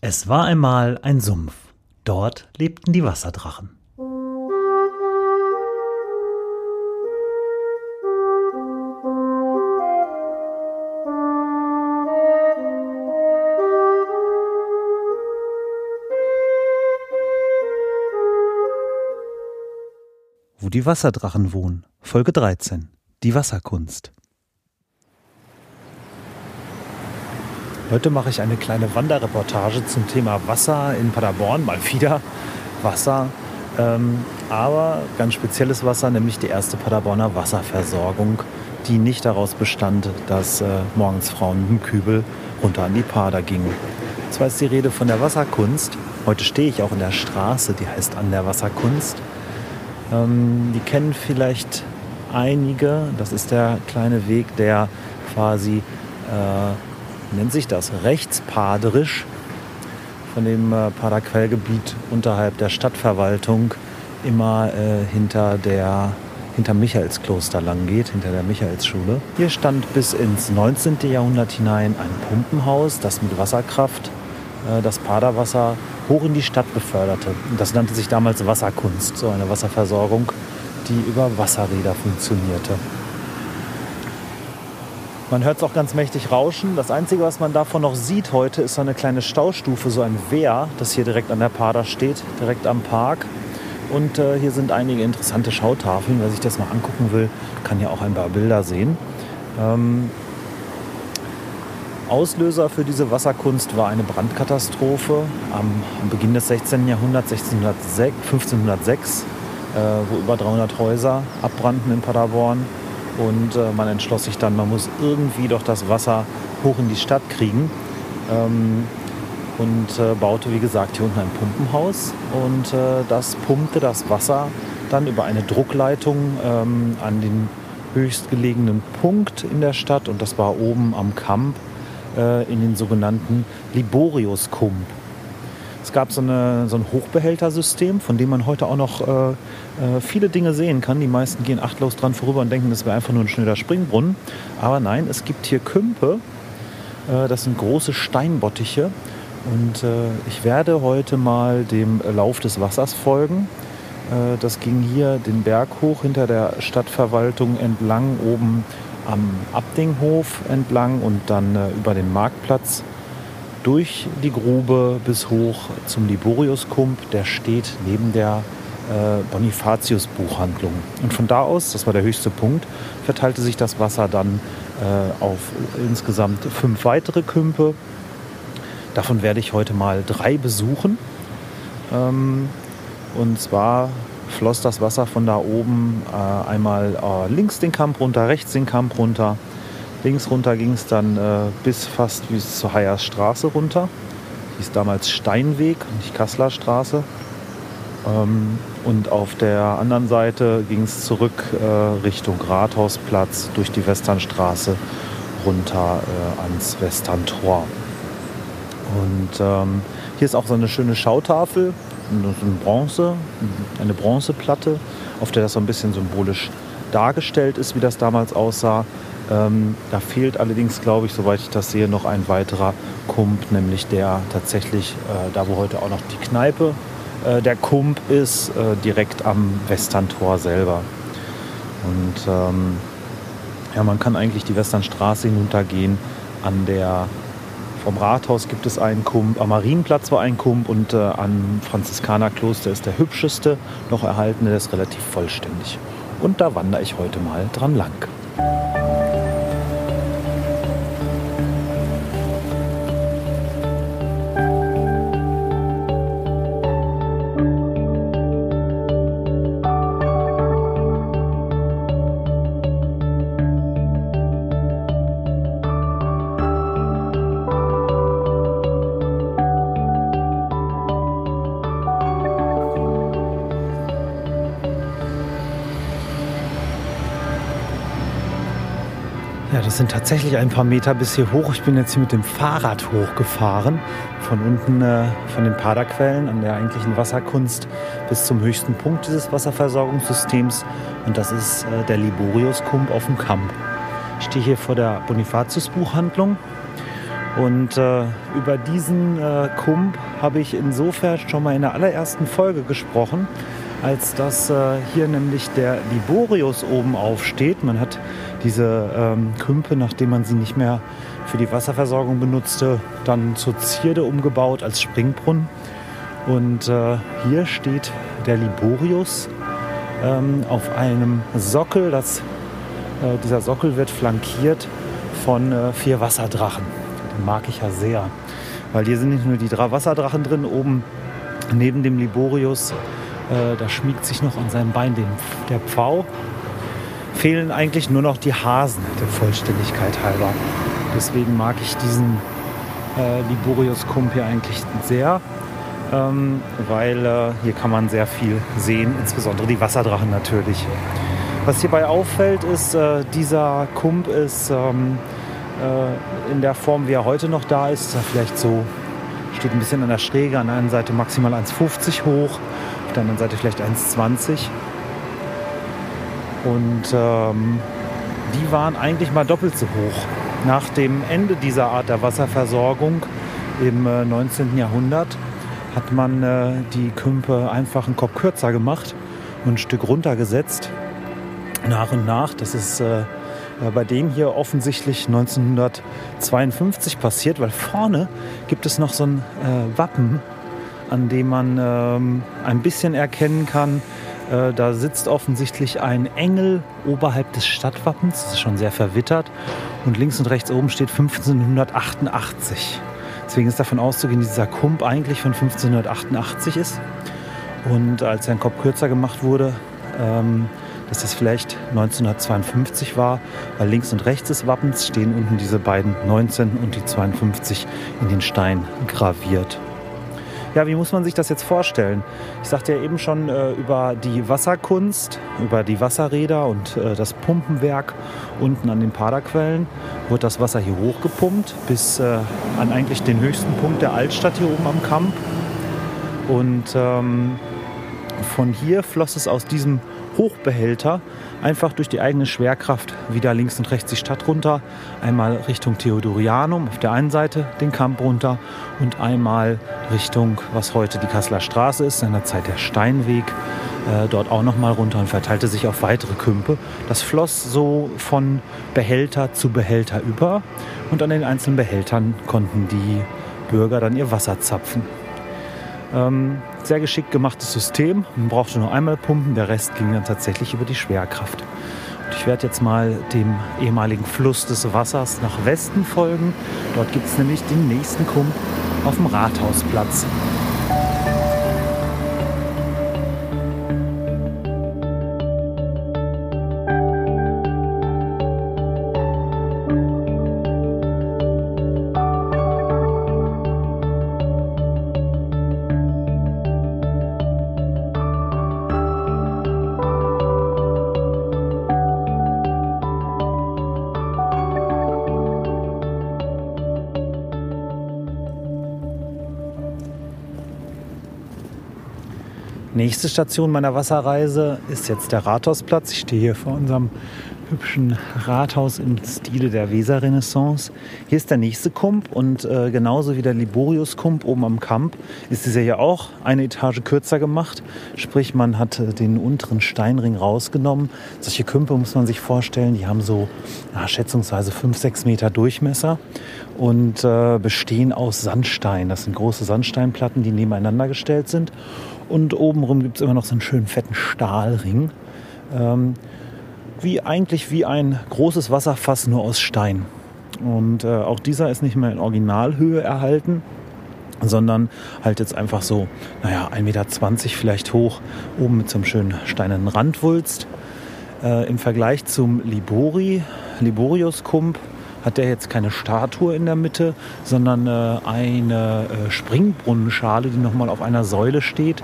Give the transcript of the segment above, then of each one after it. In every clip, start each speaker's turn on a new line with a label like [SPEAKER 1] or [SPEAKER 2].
[SPEAKER 1] Es war einmal ein Sumpf. Dort lebten die Wasserdrachen. Wo die Wasserdrachen wohnen. Folge 13. Die Wasserkunst. Heute mache ich eine kleine Wanderreportage zum Thema Wasser in Paderborn, mal wieder Wasser. Ähm, aber ganz spezielles Wasser, nämlich die erste Paderborner Wasserversorgung, die nicht daraus bestand, dass äh, morgens Frauen dem Kübel runter an die Pader gingen. Zwar ist die Rede von der Wasserkunst. Heute stehe ich auch in der Straße, die heißt an der Wasserkunst. Ähm, die kennen vielleicht einige. Das ist der kleine Weg, der quasi äh, nennt sich das, rechtspaderisch von dem äh, Paderquellgebiet unterhalb der Stadtverwaltung immer äh, hinter der hinter Michaelskloster lang geht, hinter der Michaelsschule. Hier stand bis ins 19. Jahrhundert hinein ein Pumpenhaus, das mit Wasserkraft äh, das Paderwasser hoch in die Stadt beförderte. Das nannte sich damals Wasserkunst, so eine Wasserversorgung, die über Wasserräder funktionierte. Man hört es auch ganz mächtig rauschen. Das Einzige, was man davon noch sieht heute, ist so eine kleine Staustufe, so ein Wehr, das hier direkt an der Pader steht, direkt am Park. Und äh, hier sind einige interessante Schautafeln. Wer sich das mal angucken will, kann hier auch ein paar Bilder sehen. Ähm, Auslöser für diese Wasserkunst war eine Brandkatastrophe am, am Beginn des 16. Jahrhunderts, 1606, 1506, äh, wo über 300 Häuser abbrannten in Paderborn. Und äh, man entschloss sich dann, man muss irgendwie doch das Wasser hoch in die Stadt kriegen. Ähm, und äh, baute, wie gesagt, hier unten ein Pumpenhaus. Und äh, das pumpte das Wasser dann über eine Druckleitung ähm, an den höchstgelegenen Punkt in der Stadt. Und das war oben am Kamp äh, in den sogenannten Liborius-Kump. Es gab so, eine, so ein Hochbehältersystem, von dem man heute auch noch äh, äh, viele Dinge sehen kann. Die meisten gehen achtlos dran vorüber und denken, das wäre einfach nur ein schnöder Springbrunnen. Aber nein, es gibt hier Kümpe. Äh, das sind große Steinbottiche. Und äh, ich werde heute mal dem Lauf des Wassers folgen. Äh, das ging hier den Berg hoch hinter der Stadtverwaltung entlang, oben am Abdinghof entlang und dann äh, über den Marktplatz durch die Grube bis hoch zum Liboriuskump. Der steht neben der äh, Bonifatius-Buchhandlung. Und von da aus, das war der höchste Punkt, verteilte sich das Wasser dann äh, auf insgesamt fünf weitere Kümpe. Davon werde ich heute mal drei besuchen. Ähm, und zwar floss das Wasser von da oben äh, einmal äh, links den Kamp runter, rechts den Kamp runter. Links runter ging es dann äh, bis fast bis zur Hayers Straße runter. Hieß damals Steinweg, nicht Kasseler Straße. Ähm, und auf der anderen Seite ging es zurück äh, Richtung Rathausplatz durch die Westernstraße runter äh, ans Westerntor. Und ähm, hier ist auch so eine schöne Schautafel, eine Bronze, eine Bronzeplatte, auf der das so ein bisschen symbolisch dargestellt ist, wie das damals aussah. Ähm, da fehlt allerdings, glaube ich, soweit ich das sehe, noch ein weiterer Kump, nämlich der tatsächlich, äh, da wo heute auch noch die Kneipe äh, der Kump ist, äh, direkt am Westerntor selber. Und ähm, ja, man kann eigentlich die Westernstraße hinuntergehen. An der, vom Rathaus gibt es einen Kump, am Marienplatz war ein Kump und äh, am Franziskanerkloster ist der hübscheste noch erhaltene, der ist relativ vollständig. Und da wandere ich heute mal dran lang. Ja, das sind tatsächlich ein paar Meter bis hier hoch. Ich bin jetzt hier mit dem Fahrrad hochgefahren. Von unten äh, von den Paderquellen an der eigentlichen Wasserkunst bis zum höchsten Punkt dieses Wasserversorgungssystems. Und das ist äh, der Liborius-Kump auf dem Kamp. Ich stehe hier vor der Bonifatius-Buchhandlung. Und äh, über diesen äh, Kump habe ich insofern schon mal in der allerersten Folge gesprochen, als dass äh, hier nämlich der Liborius oben aufsteht. Man hat diese ähm, Kümpe, nachdem man sie nicht mehr für die Wasserversorgung benutzte, dann zur Zierde umgebaut als Springbrunnen. Und äh, hier steht der Liborius ähm, auf einem Sockel. Das, äh, dieser Sockel wird flankiert von äh, vier Wasserdrachen mag ich ja sehr. Weil hier sind nicht nur die drei Wasserdrachen drin, oben neben dem Liborius, äh, da schmiegt sich noch an seinem Bein den, der Pfau. Fehlen eigentlich nur noch die Hasen der Vollständigkeit halber. Deswegen mag ich diesen äh, Liborius-Kump hier eigentlich sehr, ähm, weil äh, hier kann man sehr viel sehen, insbesondere die Wasserdrachen natürlich. Was hierbei auffällt, ist, äh, dieser Kump ist ähm, äh, in der Form, wie er heute noch da ist. Ist er vielleicht so, steht ein bisschen an der Schräge, an der einen Seite maximal 1,50 hoch, der anderen Seite vielleicht 1,20. Und ähm, die waren eigentlich mal doppelt so hoch. Nach dem Ende dieser Art der Wasserversorgung im äh, 19. Jahrhundert hat man äh, die Kümpe einfach einen Kopf kürzer gemacht und ein Stück runtergesetzt. Nach und nach, das ist äh, äh, bei dem hier offensichtlich 1952 passiert, weil vorne gibt es noch so ein äh, Wappen, an dem man ähm, ein bisschen erkennen kann, äh, da sitzt offensichtlich ein Engel oberhalb des Stadtwappens, das ist schon sehr verwittert, und links und rechts oben steht 1588. Deswegen ist davon auszugehen, dass dieser Kump eigentlich von 1588 ist. Und als sein Kopf kürzer gemacht wurde, ähm, dass das vielleicht 1952 war, weil links und rechts des Wappens stehen unten diese beiden 19 und die 52 in den Stein graviert. Ja, wie muss man sich das jetzt vorstellen? Ich sagte ja eben schon äh, über die Wasserkunst, über die Wasserräder und äh, das Pumpenwerk unten an den Paderquellen wird das Wasser hier hochgepumpt bis äh, an eigentlich den höchsten Punkt der Altstadt hier oben am Kamp. Und ähm, von hier floss es aus diesem Hochbehälter einfach durch die eigene Schwerkraft wieder links und rechts die Stadt runter. Einmal Richtung Theodorianum auf der einen Seite den Kamp runter und einmal Richtung, was heute die Kasseler Straße ist, seinerzeit der Steinweg, äh, dort auch nochmal runter und verteilte sich auf weitere Kümpe. Das floss so von Behälter zu Behälter über und an den einzelnen Behältern konnten die Bürger dann ihr Wasser zapfen. Ähm, sehr geschickt gemachtes System. Man brauchte nur einmal pumpen, der Rest ging dann tatsächlich über die Schwerkraft. Und ich werde jetzt mal dem ehemaligen Fluss des Wassers nach Westen folgen. Dort gibt es nämlich den nächsten Kump auf dem Rathausplatz. Nächste Station meiner Wasserreise ist jetzt der Rathausplatz. Ich stehe hier vor unserem hübschen Rathaus im Stile der Weserrenaissance. Hier ist der nächste Kump und äh, genauso wie der Liborius-Kump oben am Kamp ist dieser hier auch eine Etage kürzer gemacht. Sprich, man hat äh, den unteren Steinring rausgenommen. Solche Kümpe muss man sich vorstellen, die haben so na, schätzungsweise 5, 6 Meter Durchmesser und äh, bestehen aus Sandstein. Das sind große Sandsteinplatten, die nebeneinander gestellt sind. Und obenrum gibt es immer noch so einen schönen fetten Stahlring. Ähm, wie eigentlich wie ein großes Wasserfass nur aus Stein. Und äh, auch dieser ist nicht mehr in Originalhöhe erhalten, sondern halt jetzt einfach so, naja, 1,20 Meter vielleicht hoch, oben mit so einem schönen steinernen Randwulst. Äh, Im Vergleich zum Libori, Liborius-Kump, hat der jetzt keine Statue in der Mitte, sondern äh, eine äh, Springbrunnenschale, die nochmal auf einer Säule steht.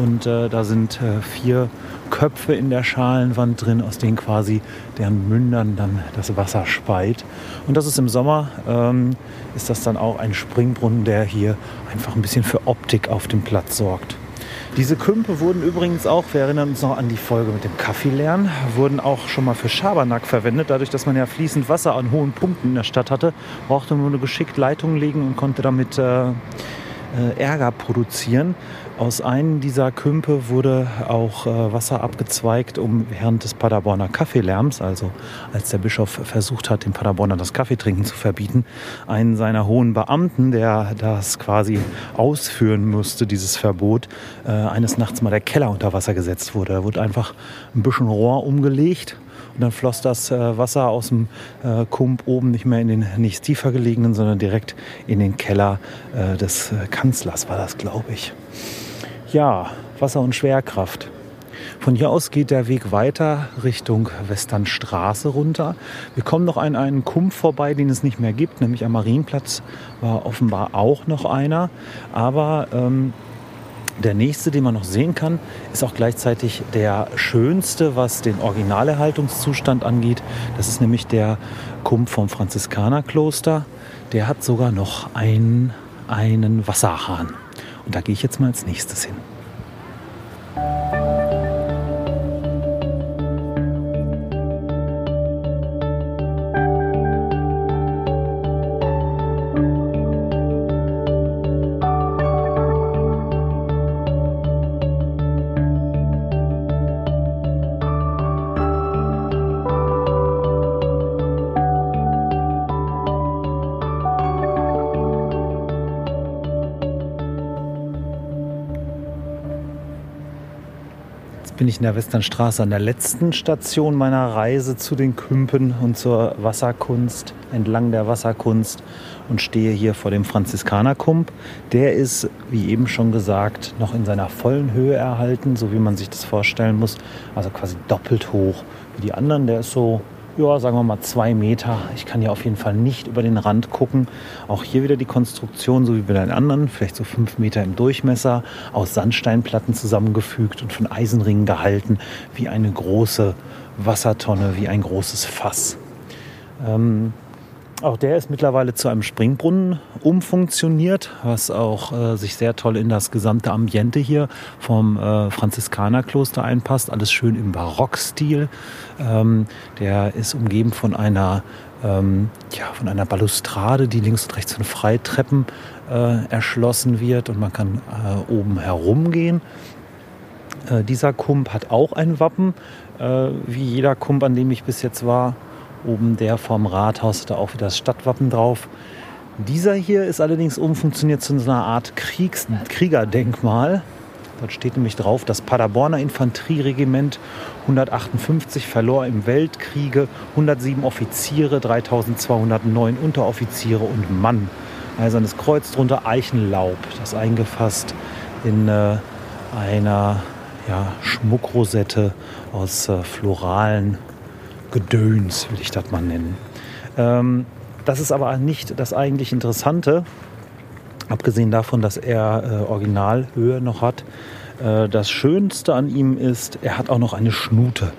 [SPEAKER 1] Und äh, da sind äh, vier Köpfe in der Schalenwand drin, aus denen quasi deren Mündern dann das Wasser speit. Und das ist im Sommer, ähm, ist das dann auch ein Springbrunnen, der hier einfach ein bisschen für Optik auf dem Platz sorgt. Diese Kümpe wurden übrigens auch, wir erinnern uns noch an die Folge mit dem Kaffeelernen, wurden auch schon mal für Schabernack verwendet. Dadurch, dass man ja fließend Wasser an hohen Punkten in der Stadt hatte, brauchte man nur geschickt Leitungen legen und konnte damit äh, äh, Ärger produzieren. Aus einem dieser Kümpe wurde auch äh, Wasser abgezweigt, um während des Paderborner Kaffeelärms, also als der Bischof versucht hat, den Paderborner das Kaffeetrinken zu verbieten, einen seiner hohen Beamten, der das quasi ausführen musste, dieses Verbot, äh, eines Nachts mal der Keller unter Wasser gesetzt wurde. Da wurde einfach ein bisschen Rohr umgelegt und dann floss das äh, Wasser aus dem Kump oben nicht mehr in den nicht tiefer gelegenen, sondern direkt in den Keller des Kanzlers war das, glaube ich ja, Wasser und Schwerkraft. Von hier aus geht der Weg weiter Richtung Westernstraße runter. Wir kommen noch an einen Kumpf vorbei, den es nicht mehr gibt, nämlich am Marienplatz war offenbar auch noch einer. Aber ähm, der nächste, den man noch sehen kann, ist auch gleichzeitig der schönste, was den Originalerhaltungszustand angeht. Das ist nämlich der Kumpf vom Franziskanerkloster. Der hat sogar noch einen, einen Wasserhahn. Und da gehe ich jetzt mal als nächstes hin. Bin ich in der Westernstraße an der letzten Station meiner Reise zu den Kümpen und zur Wasserkunst, entlang der Wasserkunst und stehe hier vor dem Franziskanerkump. Der ist, wie eben schon gesagt, noch in seiner vollen Höhe erhalten, so wie man sich das vorstellen muss. Also quasi doppelt hoch wie die anderen. Der ist so ja, sagen wir mal zwei Meter. Ich kann hier auf jeden Fall nicht über den Rand gucken. Auch hier wieder die Konstruktion, so wie bei den anderen, vielleicht so fünf Meter im Durchmesser, aus Sandsteinplatten zusammengefügt und von Eisenringen gehalten, wie eine große Wassertonne, wie ein großes Fass. Ähm, auch der ist mittlerweile zu einem Springbrunnen umfunktioniert, was auch äh, sich sehr toll in das gesamte Ambiente hier vom äh, Franziskanerkloster einpasst. Alles schön im Barockstil. Ähm, der ist umgeben von einer, ähm, ja, von einer Balustrade, die links und rechts von Freitreppen äh, erschlossen wird und man kann äh, oben herumgehen. Äh, dieser Kump hat auch ein Wappen, äh, wie jeder Kump, an dem ich bis jetzt war. Oben der vom Rathaus hat auch wieder das Stadtwappen drauf. Dieser hier ist allerdings umfunktioniert zu einer Art Kriegs Kriegerdenkmal. Dort steht nämlich drauf, das Paderborner Infanterieregiment 158 verlor im Weltkriege 107 Offiziere, 3209 Unteroffiziere und Mann. Eisernes Kreuz drunter Eichenlaub, das eingefasst in äh, einer ja, Schmuckrosette aus äh, floralen Gedöns, will ich das mal nennen. Ähm, das ist aber nicht das eigentlich Interessante, abgesehen davon, dass er äh, Originalhöhe noch hat. Äh, das Schönste an ihm ist, er hat auch noch eine Schnute.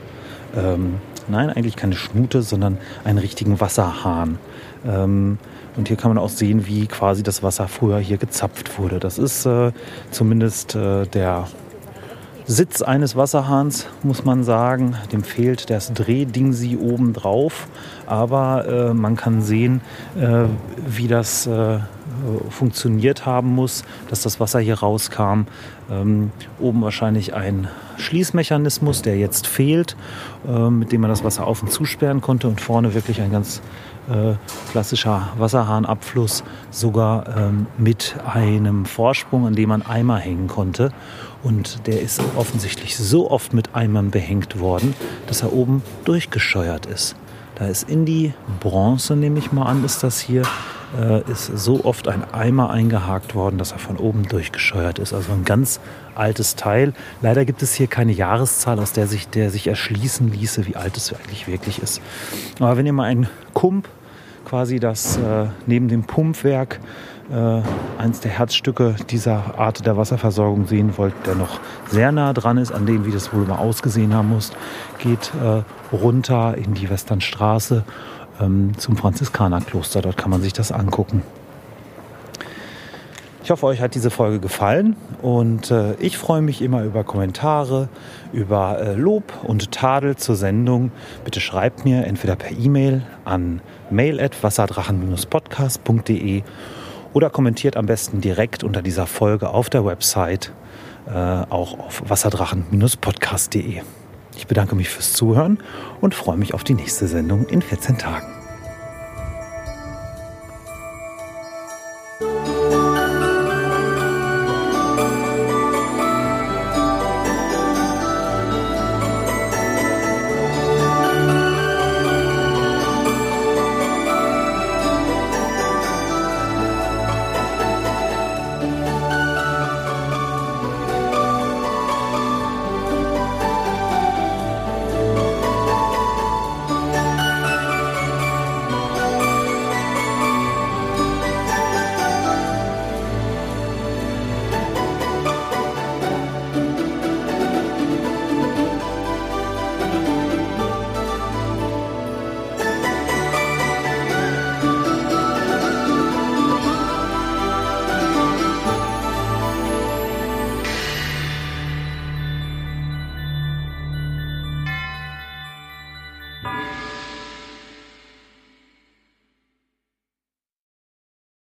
[SPEAKER 1] Ähm, nein, eigentlich keine Schnute, sondern einen richtigen Wasserhahn. Ähm, und hier kann man auch sehen, wie quasi das Wasser früher hier gezapft wurde. Das ist äh, zumindest äh, der Sitz eines Wasserhahns, muss man sagen. Dem fehlt das Drehdingsi oben drauf. Aber äh, man kann sehen, äh, wie das äh, funktioniert haben muss, dass das Wasser hier rauskam. Ähm, oben wahrscheinlich ein Schließmechanismus, der jetzt fehlt, äh, mit dem man das Wasser auf und zusperren konnte. Und vorne wirklich ein ganz äh, klassischer Wasserhahnabfluss, sogar ähm, mit einem Vorsprung, an dem man Eimer hängen konnte. Und der ist offensichtlich so oft mit Eimern behängt worden, dass er oben durchgescheuert ist. Da ist in die Bronze, nehme ich mal an, ist das hier, äh, ist so oft ein Eimer eingehakt worden, dass er von oben durchgescheuert ist. Also ein ganz altes Teil. Leider gibt es hier keine Jahreszahl, aus der sich, der sich erschließen ließe, wie alt es eigentlich wirklich ist. Aber wenn ihr mal einen Kump, quasi das äh, neben dem Pumpwerk, äh, eins der Herzstücke dieser Art der Wasserversorgung sehen wollt, der noch sehr nah dran ist, an dem, wie das wohl mal ausgesehen haben muss, geht äh, runter in die Westernstraße ähm, zum Franziskanerkloster. Dort kann man sich das angucken. Ich hoffe, euch hat diese Folge gefallen und äh, ich freue mich immer über Kommentare, über äh, Lob und Tadel zur Sendung. Bitte schreibt mir entweder per E-Mail an mail@wasserdrachen-podcast.de oder kommentiert am besten direkt unter dieser Folge auf der Website, äh, auch auf wasserdrachen-podcast.de. Ich bedanke mich fürs Zuhören und freue mich auf die nächste Sendung in 14 Tagen.